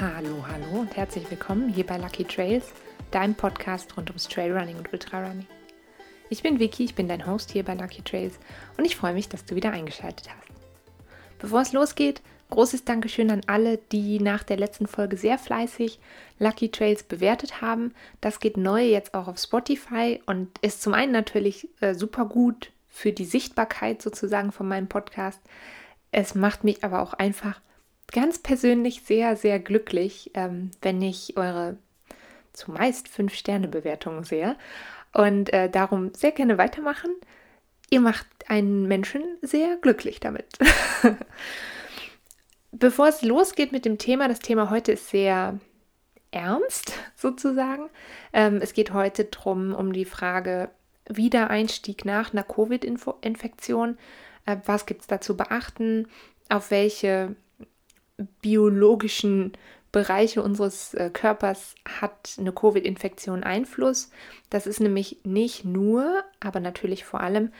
Hallo, hallo und herzlich willkommen hier bei Lucky Trails, deinem Podcast rund ums Trailrunning und Ultrarunning. Ich bin Vicky, ich bin dein Host hier bei Lucky Trails und ich freue mich, dass du wieder eingeschaltet hast. Bevor es losgeht, großes Dankeschön an alle, die nach der letzten Folge sehr fleißig Lucky Trails bewertet haben. Das geht neu jetzt auch auf Spotify und ist zum einen natürlich äh, super gut für die Sichtbarkeit sozusagen von meinem Podcast. Es macht mich aber auch einfach ganz persönlich sehr, sehr glücklich, ähm, wenn ich eure zumeist 5-Sterne-Bewertungen sehe und äh, darum sehr gerne weitermachen. Ihr macht einen Menschen sehr glücklich damit. Bevor es losgeht mit dem Thema, das Thema heute ist sehr ernst sozusagen. Ähm, es geht heute drum um die Frage Wiedereinstieg nach einer Covid-Infektion. Äh, was gibt es da zu beachten? Auf welche biologischen Bereiche unseres äh, Körpers hat eine Covid-Infektion Einfluss. Das ist nämlich nicht nur, aber natürlich vor allem,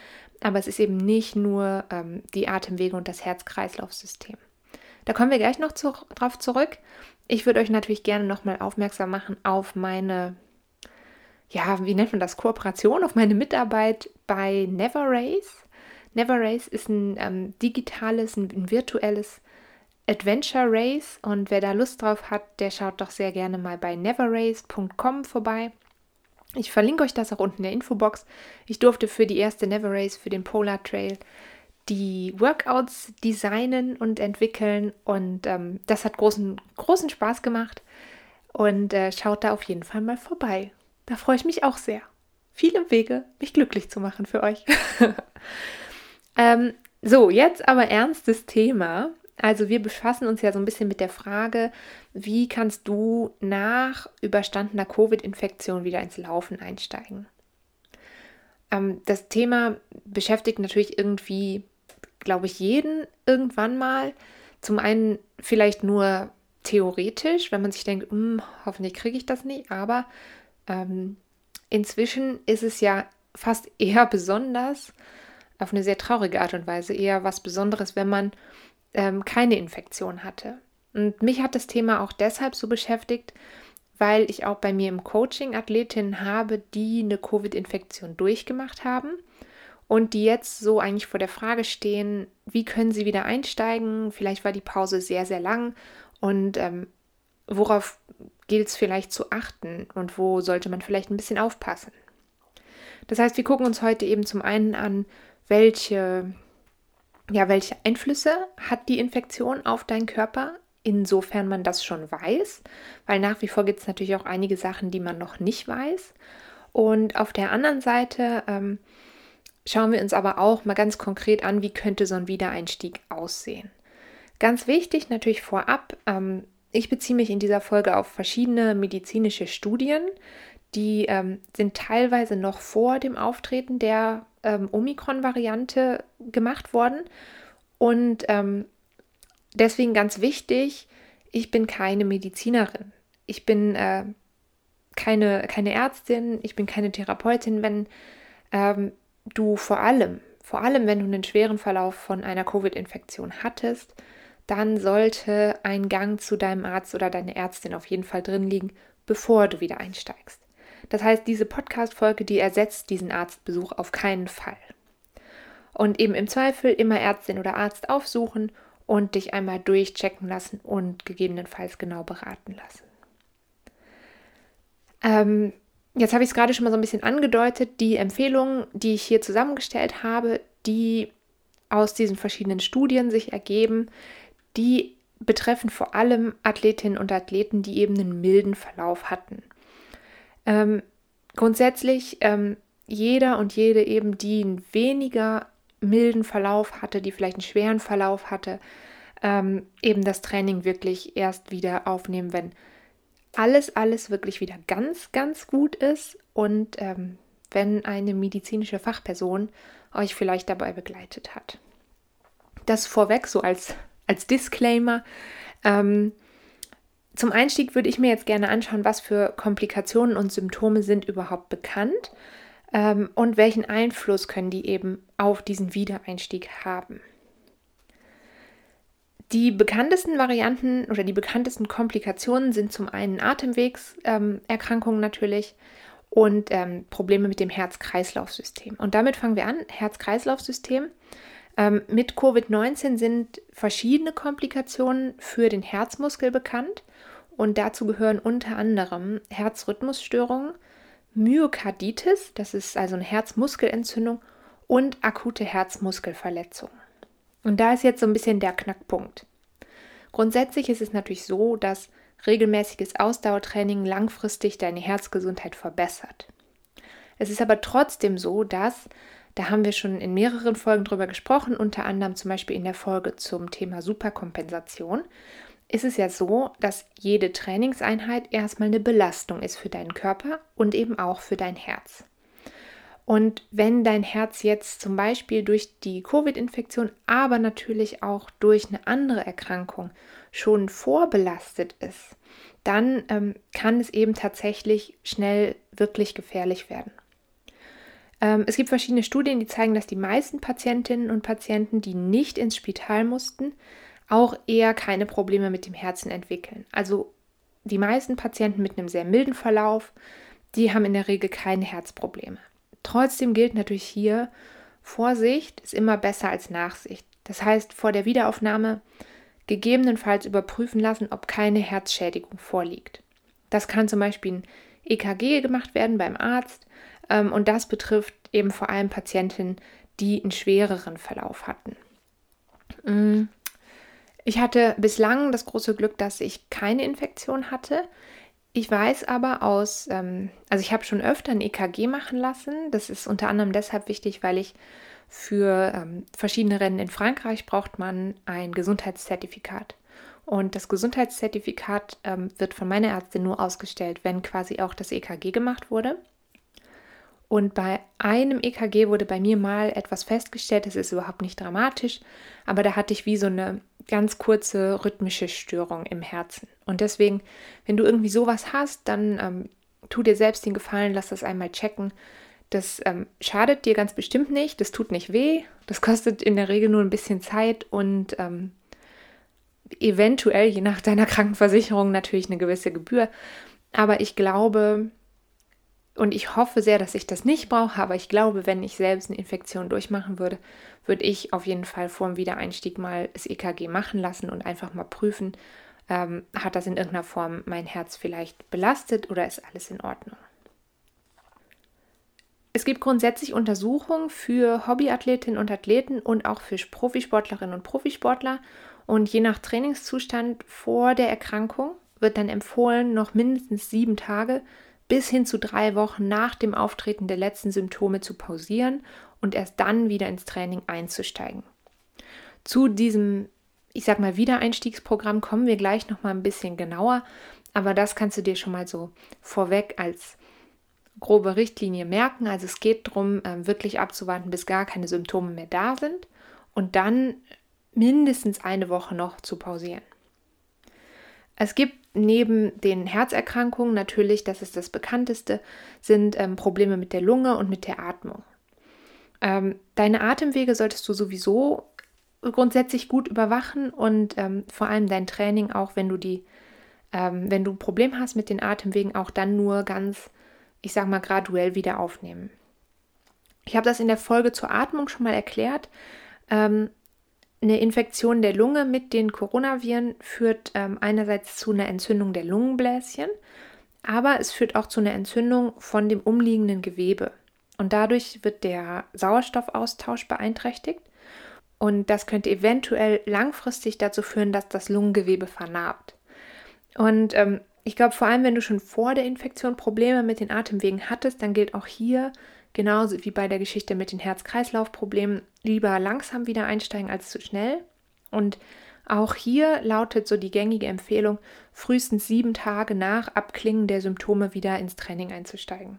aber es ist eben nicht nur ähm, die Atemwege und das Herz-Kreislauf-System. Da kommen wir gleich noch zu, drauf zurück. Ich würde euch natürlich gerne nochmal aufmerksam machen auf meine, ja, wie nennt man das, Kooperation, auf meine Mitarbeit bei Never Race. Never Race ist ein ähm, digitales, ein, ein virtuelles Adventure Race und wer da Lust drauf hat, der schaut doch sehr gerne mal bei neverrace.com vorbei. Ich verlinke euch das auch unten in der Infobox. Ich durfte für die erste Never Race, für den Polar Trail, die Workouts designen und entwickeln und ähm, das hat großen, großen Spaß gemacht und äh, schaut da auf jeden Fall mal vorbei. Da freue ich mich auch sehr. Viele Wege, mich glücklich zu machen für euch. ähm, so, jetzt aber ernstes Thema. Also wir befassen uns ja so ein bisschen mit der Frage, wie kannst du nach überstandener Covid-Infektion wieder ins Laufen einsteigen? Ähm, das Thema beschäftigt natürlich irgendwie, glaube ich, jeden irgendwann mal. Zum einen vielleicht nur theoretisch, wenn man sich denkt, hm, hoffentlich kriege ich das nicht, aber ähm, inzwischen ist es ja fast eher besonders, auf eine sehr traurige Art und Weise, eher was Besonderes, wenn man ähm, keine Infektion hatte. Und mich hat das Thema auch deshalb so beschäftigt, weil ich auch bei mir im Coaching Athletinnen habe, die eine Covid-Infektion durchgemacht haben und die jetzt so eigentlich vor der Frage stehen, wie können sie wieder einsteigen? Vielleicht war die Pause sehr, sehr lang und ähm, worauf gilt es vielleicht zu achten und wo sollte man vielleicht ein bisschen aufpassen? Das heißt, wir gucken uns heute eben zum einen an, welche ja, welche Einflüsse hat die Infektion auf deinen Körper, insofern man das schon weiß, weil nach wie vor gibt es natürlich auch einige Sachen, die man noch nicht weiß. Und auf der anderen Seite ähm, schauen wir uns aber auch mal ganz konkret an, wie könnte so ein Wiedereinstieg aussehen. Ganz wichtig natürlich vorab, ähm, ich beziehe mich in dieser Folge auf verschiedene medizinische Studien, die ähm, sind teilweise noch vor dem Auftreten der ähm, Omikron-Variante gemacht worden. Und ähm, deswegen ganz wichtig, ich bin keine Medizinerin. Ich bin äh, keine, keine Ärztin, ich bin keine Therapeutin. Wenn ähm, du vor allem, vor allem wenn du einen schweren Verlauf von einer Covid-Infektion hattest, dann sollte ein Gang zu deinem Arzt oder deiner Ärztin auf jeden Fall drin liegen, bevor du wieder einsteigst. Das heißt, diese Podcast-Folge, die ersetzt diesen Arztbesuch auf keinen Fall. Und eben im Zweifel immer Ärztin oder Arzt aufsuchen und dich einmal durchchecken lassen und gegebenenfalls genau beraten lassen. Ähm, jetzt habe ich es gerade schon mal so ein bisschen angedeutet. Die Empfehlungen, die ich hier zusammengestellt habe, die aus diesen verschiedenen Studien sich ergeben, die betreffen vor allem Athletinnen und Athleten, die eben einen milden Verlauf hatten. Ähm, grundsätzlich ähm, jeder und jede eben, die einen weniger milden Verlauf hatte, die vielleicht einen schweren Verlauf hatte, ähm, eben das Training wirklich erst wieder aufnehmen, wenn alles, alles wirklich wieder ganz, ganz gut ist und ähm, wenn eine medizinische Fachperson euch vielleicht dabei begleitet hat. Das vorweg so als, als Disclaimer. Ähm, zum Einstieg würde ich mir jetzt gerne anschauen, was für Komplikationen und Symptome sind überhaupt bekannt ähm, und welchen Einfluss können die eben auf diesen Wiedereinstieg haben. Die bekanntesten Varianten oder die bekanntesten Komplikationen sind zum einen Atemwegserkrankungen ähm, natürlich und ähm, Probleme mit dem Herz-Kreislauf-System. Und damit fangen wir an. Herz-Kreislauf-System. Ähm, mit Covid-19 sind verschiedene Komplikationen für den Herzmuskel bekannt. Und dazu gehören unter anderem Herzrhythmusstörungen, Myokarditis, das ist also eine Herzmuskelentzündung, und akute Herzmuskelverletzungen. Und da ist jetzt so ein bisschen der Knackpunkt. Grundsätzlich ist es natürlich so, dass regelmäßiges Ausdauertraining langfristig deine Herzgesundheit verbessert. Es ist aber trotzdem so, dass, da haben wir schon in mehreren Folgen drüber gesprochen, unter anderem zum Beispiel in der Folge zum Thema Superkompensation, ist es ja so, dass jede Trainingseinheit erstmal eine Belastung ist für deinen Körper und eben auch für dein Herz. Und wenn dein Herz jetzt zum Beispiel durch die Covid-Infektion, aber natürlich auch durch eine andere Erkrankung schon vorbelastet ist, dann ähm, kann es eben tatsächlich schnell wirklich gefährlich werden. Ähm, es gibt verschiedene Studien, die zeigen, dass die meisten Patientinnen und Patienten, die nicht ins Spital mussten, auch eher keine Probleme mit dem Herzen entwickeln. Also die meisten Patienten mit einem sehr milden Verlauf, die haben in der Regel keine Herzprobleme. Trotzdem gilt natürlich hier, Vorsicht ist immer besser als Nachsicht. Das heißt, vor der Wiederaufnahme gegebenenfalls überprüfen lassen, ob keine Herzschädigung vorliegt. Das kann zum Beispiel ein EKG gemacht werden beim Arzt ähm, und das betrifft eben vor allem Patientinnen, die einen schwereren Verlauf hatten. Mm. Ich hatte bislang das große Glück, dass ich keine Infektion hatte. Ich weiß aber aus, ähm, also ich habe schon öfter ein EKG machen lassen. Das ist unter anderem deshalb wichtig, weil ich für ähm, verschiedene Rennen in Frankreich braucht man ein Gesundheitszertifikat. Und das Gesundheitszertifikat ähm, wird von meiner Ärztin nur ausgestellt, wenn quasi auch das EKG gemacht wurde. Und bei einem EKG wurde bei mir mal etwas festgestellt, das ist überhaupt nicht dramatisch, aber da hatte ich wie so eine ganz kurze rhythmische Störung im Herzen. Und deswegen, wenn du irgendwie sowas hast, dann ähm, tu dir selbst den Gefallen, lass das einmal checken. Das ähm, schadet dir ganz bestimmt nicht, das tut nicht weh, das kostet in der Regel nur ein bisschen Zeit und ähm, eventuell, je nach deiner Krankenversicherung, natürlich eine gewisse Gebühr. Aber ich glaube, und ich hoffe sehr, dass ich das nicht brauche, aber ich glaube, wenn ich selbst eine Infektion durchmachen würde, würde ich auf jeden Fall vor dem Wiedereinstieg mal das EKG machen lassen und einfach mal prüfen, ähm, hat das in irgendeiner Form mein Herz vielleicht belastet oder ist alles in Ordnung. Es gibt grundsätzlich Untersuchungen für Hobbyathletinnen und Athleten und auch für Profisportlerinnen und Profisportler. Und je nach Trainingszustand vor der Erkrankung wird dann empfohlen, noch mindestens sieben Tage bis hin zu drei Wochen nach dem Auftreten der letzten Symptome zu pausieren und erst dann wieder ins Training einzusteigen. Zu diesem, ich sag mal, Wiedereinstiegsprogramm kommen wir gleich noch mal ein bisschen genauer, aber das kannst du dir schon mal so vorweg als grobe Richtlinie merken. Also es geht darum, ähm, wirklich abzuwarten, bis gar keine Symptome mehr da sind und dann mindestens eine Woche noch zu pausieren. Es gibt neben den Herzerkrankungen natürlich, das ist das bekannteste, sind ähm, Probleme mit der Lunge und mit der Atmung. Ähm, deine Atemwege solltest du sowieso grundsätzlich gut überwachen und ähm, vor allem dein Training auch, wenn du die, ähm, wenn du ein Problem hast mit den Atemwegen, auch dann nur ganz, ich sag mal, graduell wieder aufnehmen. Ich habe das in der Folge zur Atmung schon mal erklärt. Ähm, eine Infektion der Lunge mit den Coronaviren führt ähm, einerseits zu einer Entzündung der Lungenbläschen, aber es führt auch zu einer Entzündung von dem umliegenden Gewebe. Und dadurch wird der Sauerstoffaustausch beeinträchtigt. Und das könnte eventuell langfristig dazu führen, dass das Lungengewebe vernarbt. Und ähm, ich glaube, vor allem, wenn du schon vor der Infektion Probleme mit den Atemwegen hattest, dann gilt auch hier Genauso wie bei der Geschichte mit den Herz-Kreislauf-Problemen, lieber langsam wieder einsteigen als zu schnell. Und auch hier lautet so die gängige Empfehlung, frühestens sieben Tage nach Abklingen der Symptome wieder ins Training einzusteigen.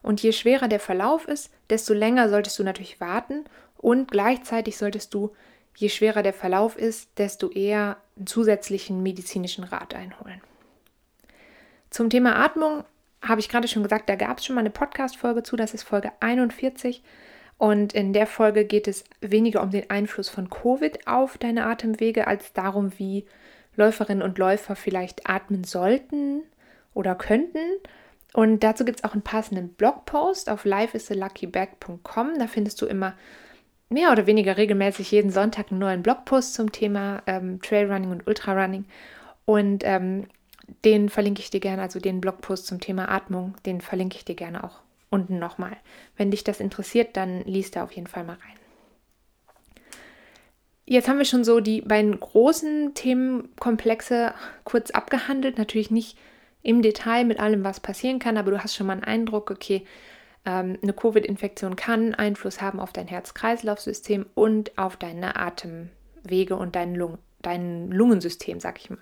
Und je schwerer der Verlauf ist, desto länger solltest du natürlich warten und gleichzeitig solltest du, je schwerer der Verlauf ist, desto eher einen zusätzlichen medizinischen Rat einholen. Zum Thema Atmung habe ich gerade schon gesagt, da gab es schon mal eine Podcast-Folge zu, das ist Folge 41. Und in der Folge geht es weniger um den Einfluss von Covid auf deine Atemwege, als darum, wie Läuferinnen und Läufer vielleicht atmen sollten oder könnten. Und dazu gibt es auch einen passenden Blogpost auf lifeisaluckybag.com. Da findest du immer mehr oder weniger regelmäßig jeden Sonntag einen neuen Blogpost zum Thema ähm, Trailrunning und Ultrarunning. Und ähm, den verlinke ich dir gerne, also den Blogpost zum Thema Atmung, den verlinke ich dir gerne auch unten nochmal. Wenn dich das interessiert, dann liest da auf jeden Fall mal rein. Jetzt haben wir schon so die beiden großen Themenkomplexe kurz abgehandelt. Natürlich nicht im Detail mit allem, was passieren kann, aber du hast schon mal einen Eindruck, okay, ähm, eine Covid-Infektion kann Einfluss haben auf dein Herz-Kreislauf-System und auf deine Atemwege und dein, Lung dein Lungensystem, sag ich mal.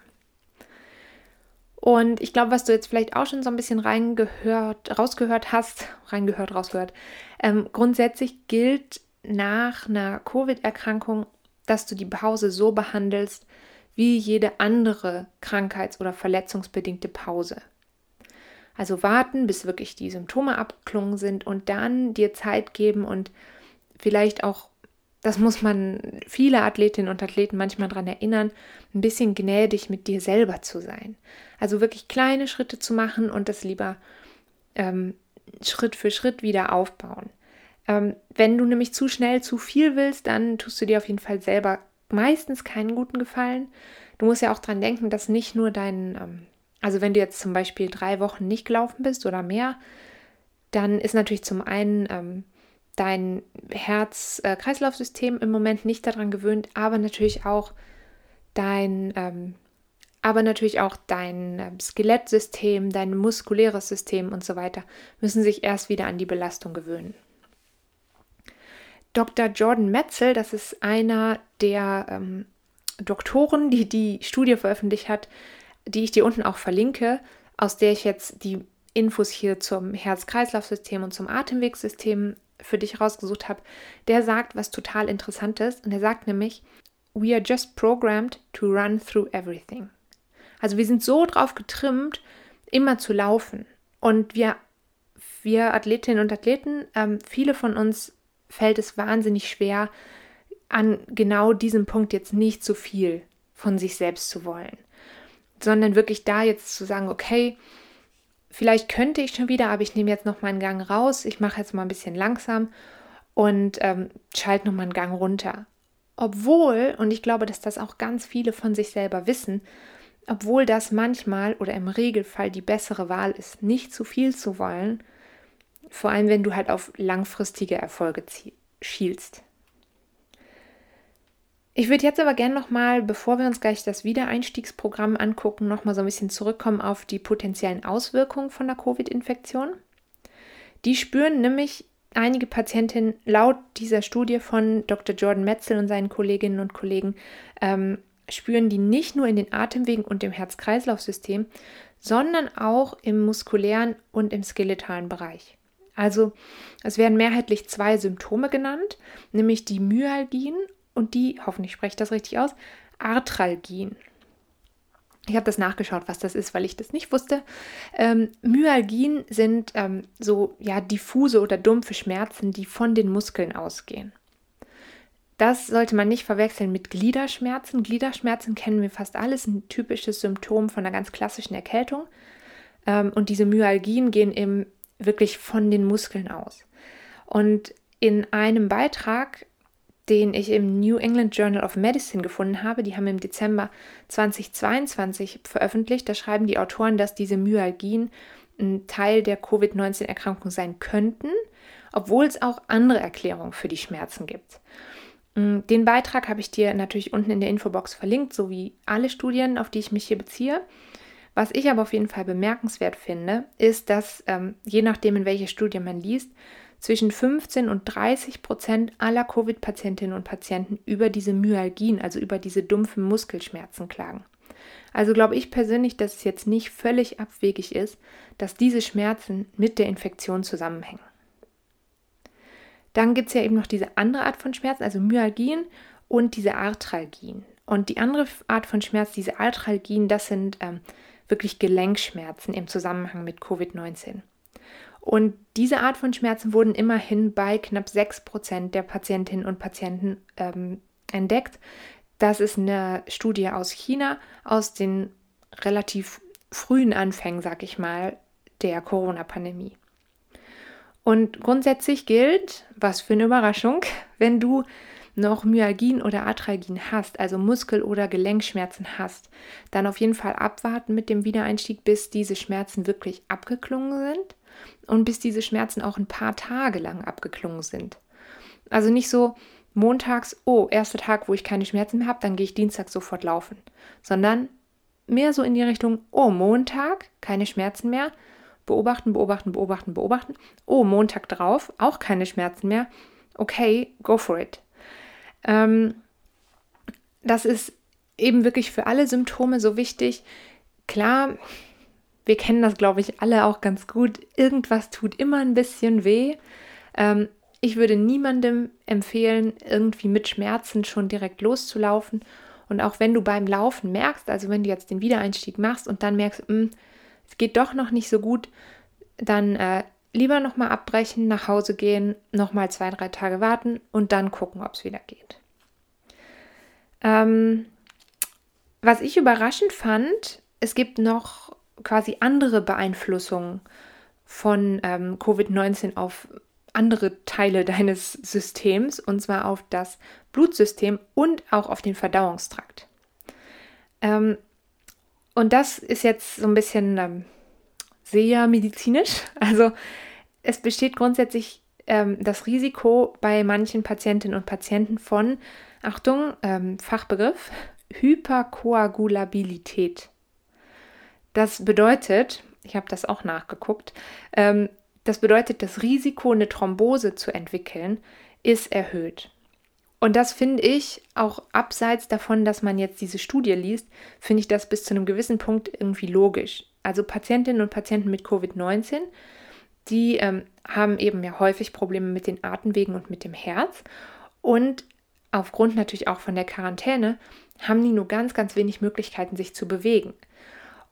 Und ich glaube, was du jetzt vielleicht auch schon so ein bisschen reingehört, rausgehört hast, reingehört, rausgehört, ähm, grundsätzlich gilt nach einer Covid-Erkrankung, dass du die Pause so behandelst wie jede andere krankheits- oder verletzungsbedingte Pause. Also warten, bis wirklich die Symptome abgeklungen sind und dann dir Zeit geben und vielleicht auch das muss man viele Athletinnen und Athleten manchmal daran erinnern, ein bisschen gnädig mit dir selber zu sein. Also wirklich kleine Schritte zu machen und das lieber ähm, Schritt für Schritt wieder aufbauen. Ähm, wenn du nämlich zu schnell zu viel willst, dann tust du dir auf jeden Fall selber meistens keinen guten Gefallen. Du musst ja auch daran denken, dass nicht nur dein, ähm, also wenn du jetzt zum Beispiel drei Wochen nicht gelaufen bist oder mehr, dann ist natürlich zum einen ähm, dein Herz-Kreislauf-System im Moment nicht daran gewöhnt, aber natürlich auch dein, ähm, aber natürlich auch dein äh, Skelettsystem, dein muskuläres System und so weiter müssen sich erst wieder an die Belastung gewöhnen. Dr. Jordan Metzel, das ist einer der ähm, Doktoren, die die Studie veröffentlicht hat, die ich dir unten auch verlinke, aus der ich jetzt die Infos hier zum Herz-Kreislauf-System und zum Atemwegssystem für dich rausgesucht habe, der sagt was total Interessantes. Und er sagt nämlich, we are just programmed to run through everything. Also wir sind so drauf getrimmt, immer zu laufen. Und wir, wir Athletinnen und Athleten, ähm, viele von uns fällt es wahnsinnig schwer, an genau diesem Punkt jetzt nicht so viel von sich selbst zu wollen, sondern wirklich da jetzt zu sagen, okay, vielleicht könnte ich schon wieder, aber ich nehme jetzt noch mal einen Gang raus, ich mache jetzt mal ein bisschen langsam und ähm, schalte noch mal einen Gang runter. Obwohl, und ich glaube, dass das auch ganz viele von sich selber wissen, obwohl das manchmal oder im Regelfall die bessere Wahl ist, nicht zu viel zu wollen, vor allem wenn du halt auf langfristige Erfolge schielst. Ich würde jetzt aber gerne nochmal, bevor wir uns gleich das Wiedereinstiegsprogramm angucken, nochmal so ein bisschen zurückkommen auf die potenziellen Auswirkungen von der Covid-Infektion. Die spüren nämlich einige Patientinnen laut dieser Studie von Dr. Jordan Metzel und seinen Kolleginnen und Kollegen, ähm, spüren die nicht nur in den Atemwegen und im Herz-Kreislauf-System, sondern auch im muskulären und im skeletalen Bereich. Also es werden mehrheitlich zwei Symptome genannt, nämlich die Myalgien und die, hoffentlich spreche ich das richtig aus, Arthralgien. Ich habe das nachgeschaut, was das ist, weil ich das nicht wusste. Ähm, Myalgien sind ähm, so ja diffuse oder dumpfe Schmerzen, die von den Muskeln ausgehen. Das sollte man nicht verwechseln mit Gliederschmerzen. Gliederschmerzen kennen wir fast alles, ein typisches Symptom von einer ganz klassischen Erkältung. Ähm, und diese Myalgien gehen eben wirklich von den Muskeln aus. Und in einem Beitrag den ich im New England Journal of Medicine gefunden habe. Die haben im Dezember 2022 veröffentlicht. Da schreiben die Autoren, dass diese Myalgien ein Teil der Covid-19-Erkrankung sein könnten, obwohl es auch andere Erklärungen für die Schmerzen gibt. Mm, den Beitrag habe ich dir natürlich unten in der Infobox verlinkt, sowie alle Studien, auf die ich mich hier beziehe. Was ich aber auf jeden Fall bemerkenswert finde, ist, dass ähm, je nachdem, in welche Studie man liest, zwischen 15 und 30 Prozent aller Covid-Patientinnen und Patienten über diese Myalgien, also über diese dumpfen Muskelschmerzen klagen. Also glaube ich persönlich, dass es jetzt nicht völlig abwegig ist, dass diese Schmerzen mit der Infektion zusammenhängen. Dann gibt es ja eben noch diese andere Art von Schmerzen, also Myalgien und diese Arthralgien. Und die andere Art von Schmerz, diese Arthralgien, das sind ähm, wirklich Gelenkschmerzen im Zusammenhang mit Covid-19. Und diese Art von Schmerzen wurden immerhin bei knapp 6% der Patientinnen und Patienten ähm, entdeckt. Das ist eine Studie aus China, aus den relativ frühen Anfängen, sag ich mal, der Corona-Pandemie. Und grundsätzlich gilt, was für eine Überraschung, wenn du noch Myalgien oder Arthralgien hast, also Muskel- oder Gelenkschmerzen hast, dann auf jeden Fall abwarten mit dem Wiedereinstieg, bis diese Schmerzen wirklich abgeklungen sind und bis diese Schmerzen auch ein paar Tage lang abgeklungen sind. Also nicht so montags, oh, erster Tag, wo ich keine Schmerzen mehr habe, dann gehe ich Dienstag sofort laufen, sondern mehr so in die Richtung, oh, Montag, keine Schmerzen mehr, beobachten, beobachten, beobachten, beobachten. Oh, Montag drauf, auch keine Schmerzen mehr. Okay, go for it. Ähm, das ist eben wirklich für alle Symptome so wichtig. Klar, wir kennen das, glaube ich, alle auch ganz gut. Irgendwas tut immer ein bisschen weh. Ähm, ich würde niemandem empfehlen, irgendwie mit Schmerzen schon direkt loszulaufen. Und auch wenn du beim Laufen merkst, also wenn du jetzt den Wiedereinstieg machst und dann merkst, mh, hm, es geht doch noch nicht so gut, dann äh, lieber nochmal abbrechen, nach Hause gehen, nochmal zwei, drei Tage warten und dann gucken, ob es wieder geht. Ähm, was ich überraschend fand, es gibt noch quasi andere Beeinflussungen von ähm, Covid-19 auf andere Teile deines Systems, und zwar auf das Blutsystem und auch auf den Verdauungstrakt. Ähm, und das ist jetzt so ein bisschen ähm, sehr medizinisch. Also es besteht grundsätzlich ähm, das Risiko bei manchen Patientinnen und Patienten von, Achtung, ähm, Fachbegriff, Hyperkoagulabilität. Das bedeutet, ich habe das auch nachgeguckt, ähm, das bedeutet, das Risiko, eine Thrombose zu entwickeln, ist erhöht. Und das finde ich auch abseits davon, dass man jetzt diese Studie liest, finde ich das bis zu einem gewissen Punkt irgendwie logisch. Also Patientinnen und Patienten mit Covid-19, die ähm, haben eben ja häufig Probleme mit den Atemwegen und mit dem Herz. Und aufgrund natürlich auch von der Quarantäne haben die nur ganz, ganz wenig Möglichkeiten, sich zu bewegen.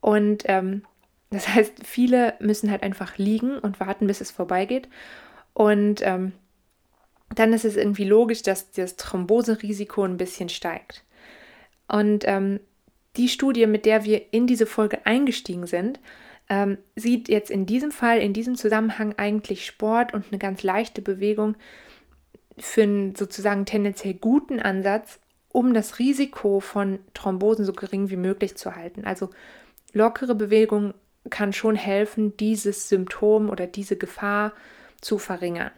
Und ähm, das heißt, viele müssen halt einfach liegen und warten, bis es vorbeigeht. Und ähm, dann ist es irgendwie logisch, dass das Thromboserisiko ein bisschen steigt. Und ähm, die Studie, mit der wir in diese Folge eingestiegen sind, ähm, sieht jetzt in diesem Fall, in diesem Zusammenhang eigentlich Sport und eine ganz leichte Bewegung für einen sozusagen tendenziell guten Ansatz, um das Risiko von Thrombosen so gering wie möglich zu halten. Also lockere Bewegung kann schon helfen, dieses Symptom oder diese Gefahr zu verringern.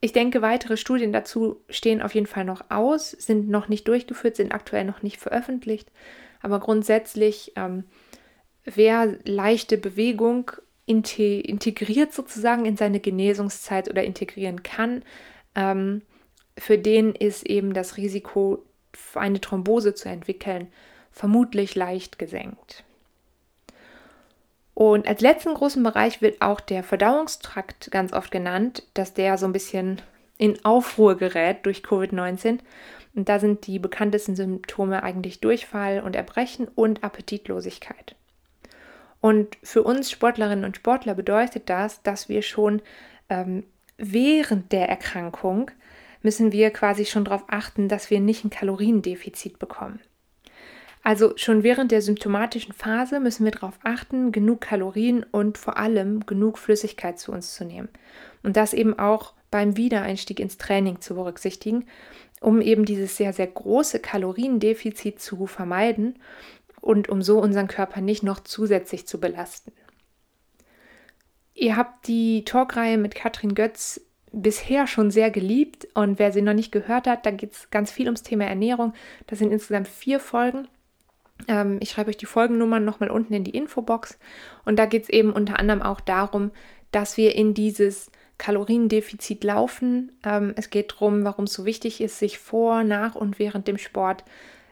Ich denke, weitere Studien dazu stehen auf jeden Fall noch aus, sind noch nicht durchgeführt, sind aktuell noch nicht veröffentlicht. Aber grundsätzlich, ähm, wer leichte Bewegung integriert sozusagen in seine Genesungszeit oder integrieren kann, ähm, für den ist eben das Risiko, eine Thrombose zu entwickeln, vermutlich leicht gesenkt. Und als letzten großen Bereich wird auch der Verdauungstrakt ganz oft genannt, dass der so ein bisschen in Aufruhr gerät durch Covid-19. Und da sind die bekanntesten Symptome eigentlich Durchfall und Erbrechen und Appetitlosigkeit. Und für uns Sportlerinnen und Sportler bedeutet das, dass wir schon ähm, während der Erkrankung müssen wir quasi schon darauf achten, dass wir nicht ein Kaloriendefizit bekommen. Also schon während der symptomatischen Phase müssen wir darauf achten, genug Kalorien und vor allem genug Flüssigkeit zu uns zu nehmen. Und das eben auch beim Wiedereinstieg ins Training zu berücksichtigen, um eben dieses sehr, sehr große Kaloriendefizit zu vermeiden und um so unseren Körper nicht noch zusätzlich zu belasten. Ihr habt die Talkreihe mit Katrin Götz bisher schon sehr geliebt und wer sie noch nicht gehört hat, da geht es ganz viel ums Thema Ernährung. Das sind insgesamt vier Folgen ähm, ich schreibe euch die Folgennummern nochmal unten in die Infobox. Und da geht es eben unter anderem auch darum, dass wir in dieses Kaloriendefizit laufen. Ähm, es geht darum, warum es so wichtig ist, sich vor, nach und während dem Sport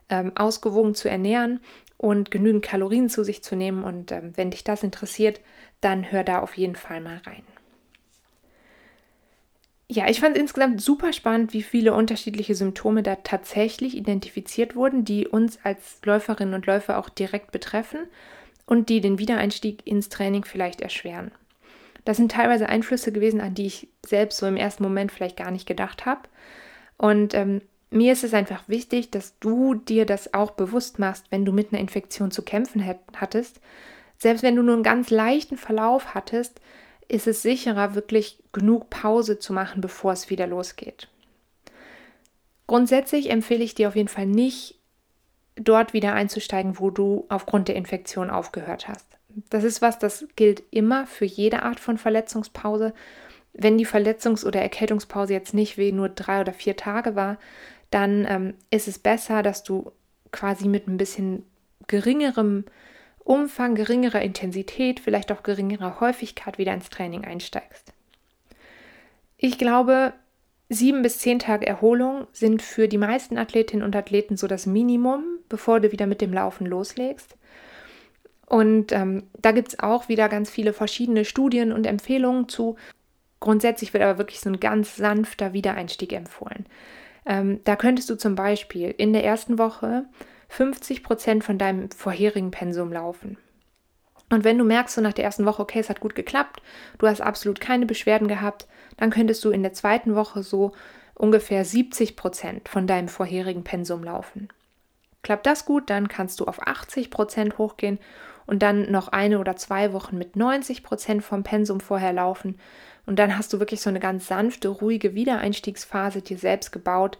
ähm, ausgewogen zu ernähren und genügend Kalorien zu sich zu nehmen. Und ähm, wenn dich das interessiert, dann hör da auf jeden Fall mal rein. Ja, ich fand es insgesamt super spannend, wie viele unterschiedliche Symptome da tatsächlich identifiziert wurden, die uns als Läuferinnen und Läufer auch direkt betreffen und die den Wiedereinstieg ins Training vielleicht erschweren. Das sind teilweise Einflüsse gewesen, an die ich selbst so im ersten Moment vielleicht gar nicht gedacht habe. Und ähm, mir ist es einfach wichtig, dass du dir das auch bewusst machst, wenn du mit einer Infektion zu kämpfen hattest. Selbst wenn du nur einen ganz leichten Verlauf hattest, ist es sicherer, wirklich genug Pause zu machen, bevor es wieder losgeht. Grundsätzlich empfehle ich dir auf jeden Fall nicht, dort wieder einzusteigen, wo du aufgrund der Infektion aufgehört hast. Das ist was, das gilt immer für jede Art von Verletzungspause. Wenn die Verletzungs- oder Erkältungspause jetzt nicht wie nur drei oder vier Tage war, dann ähm, ist es besser, dass du quasi mit ein bisschen geringerem Umfang, geringerer Intensität, vielleicht auch geringerer Häufigkeit wieder ins Training einsteigst. Ich glaube, sieben bis zehn Tage Erholung sind für die meisten Athletinnen und Athleten so das Minimum, bevor du wieder mit dem Laufen loslegst. Und ähm, da gibt es auch wieder ganz viele verschiedene Studien und Empfehlungen zu. Grundsätzlich wird aber wirklich so ein ganz sanfter Wiedereinstieg empfohlen. Ähm, da könntest du zum Beispiel in der ersten Woche 50 Prozent von deinem vorherigen Pensum laufen. Und wenn du merkst, so nach der ersten Woche, okay, es hat gut geklappt, du hast absolut keine Beschwerden gehabt, dann könntest du in der zweiten Woche so ungefähr 70 Prozent von deinem vorherigen Pensum laufen. Klappt das gut, dann kannst du auf 80 Prozent hochgehen und dann noch eine oder zwei Wochen mit 90 Prozent vom Pensum vorher laufen. Und dann hast du wirklich so eine ganz sanfte, ruhige Wiedereinstiegsphase dir selbst gebaut.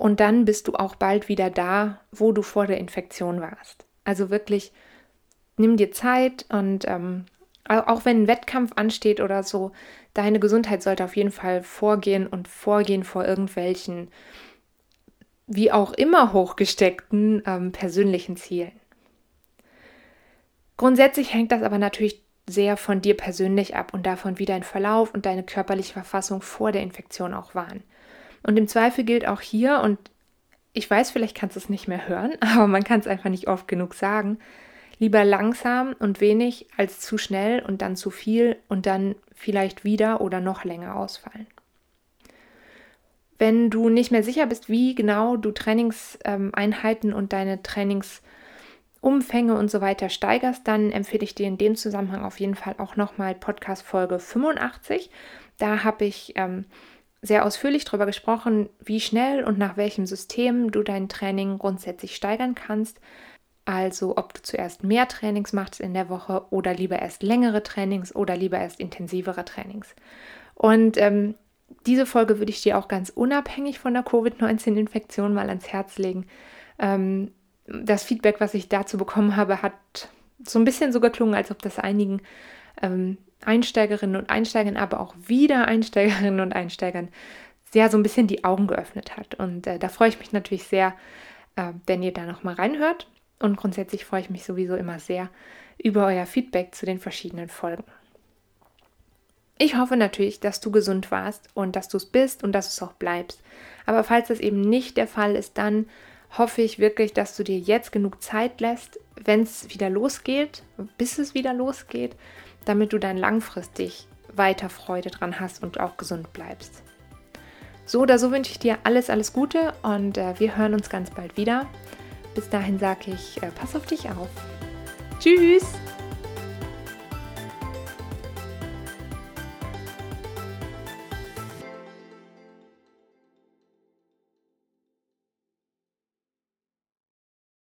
Und dann bist du auch bald wieder da, wo du vor der Infektion warst. Also wirklich, nimm dir Zeit und ähm, auch wenn ein Wettkampf ansteht oder so, deine Gesundheit sollte auf jeden Fall vorgehen und vorgehen vor irgendwelchen, wie auch immer hochgesteckten ähm, persönlichen Zielen. Grundsätzlich hängt das aber natürlich sehr von dir persönlich ab und davon, wie dein Verlauf und deine körperliche Verfassung vor der Infektion auch waren. Und im Zweifel gilt auch hier, und ich weiß, vielleicht kannst du es nicht mehr hören, aber man kann es einfach nicht oft genug sagen, lieber langsam und wenig als zu schnell und dann zu viel und dann vielleicht wieder oder noch länger ausfallen. Wenn du nicht mehr sicher bist, wie genau du Trainingseinheiten und deine Trainings Umfänge und so weiter steigerst, dann empfehle ich dir in dem Zusammenhang auf jeden Fall auch nochmal Podcast Folge 85. Da habe ich ähm, sehr ausführlich darüber gesprochen, wie schnell und nach welchem System du dein Training grundsätzlich steigern kannst. Also ob du zuerst mehr Trainings machst in der Woche oder lieber erst längere Trainings oder lieber erst intensivere Trainings. Und ähm, diese Folge würde ich dir auch ganz unabhängig von der Covid-19-Infektion mal ans Herz legen. Ähm, das Feedback, was ich dazu bekommen habe, hat so ein bisschen so geklungen, als ob das einigen ähm, Einsteigerinnen und Einsteigern, aber auch wieder Einsteigerinnen und Einsteigern sehr so ein bisschen die Augen geöffnet hat. Und äh, da freue ich mich natürlich sehr, äh, wenn ihr da nochmal reinhört. Und grundsätzlich freue ich mich sowieso immer sehr über euer Feedback zu den verschiedenen Folgen. Ich hoffe natürlich, dass du gesund warst und dass du es bist und dass es auch bleibst. Aber falls das eben nicht der Fall ist, dann hoffe ich wirklich, dass du dir jetzt genug Zeit lässt, wenn es wieder losgeht, bis es wieder losgeht, damit du dann langfristig weiter Freude dran hast und auch gesund bleibst. So oder so wünsche ich dir alles, alles Gute und äh, wir hören uns ganz bald wieder. Bis dahin sage ich, äh, pass auf dich auf. Tschüss!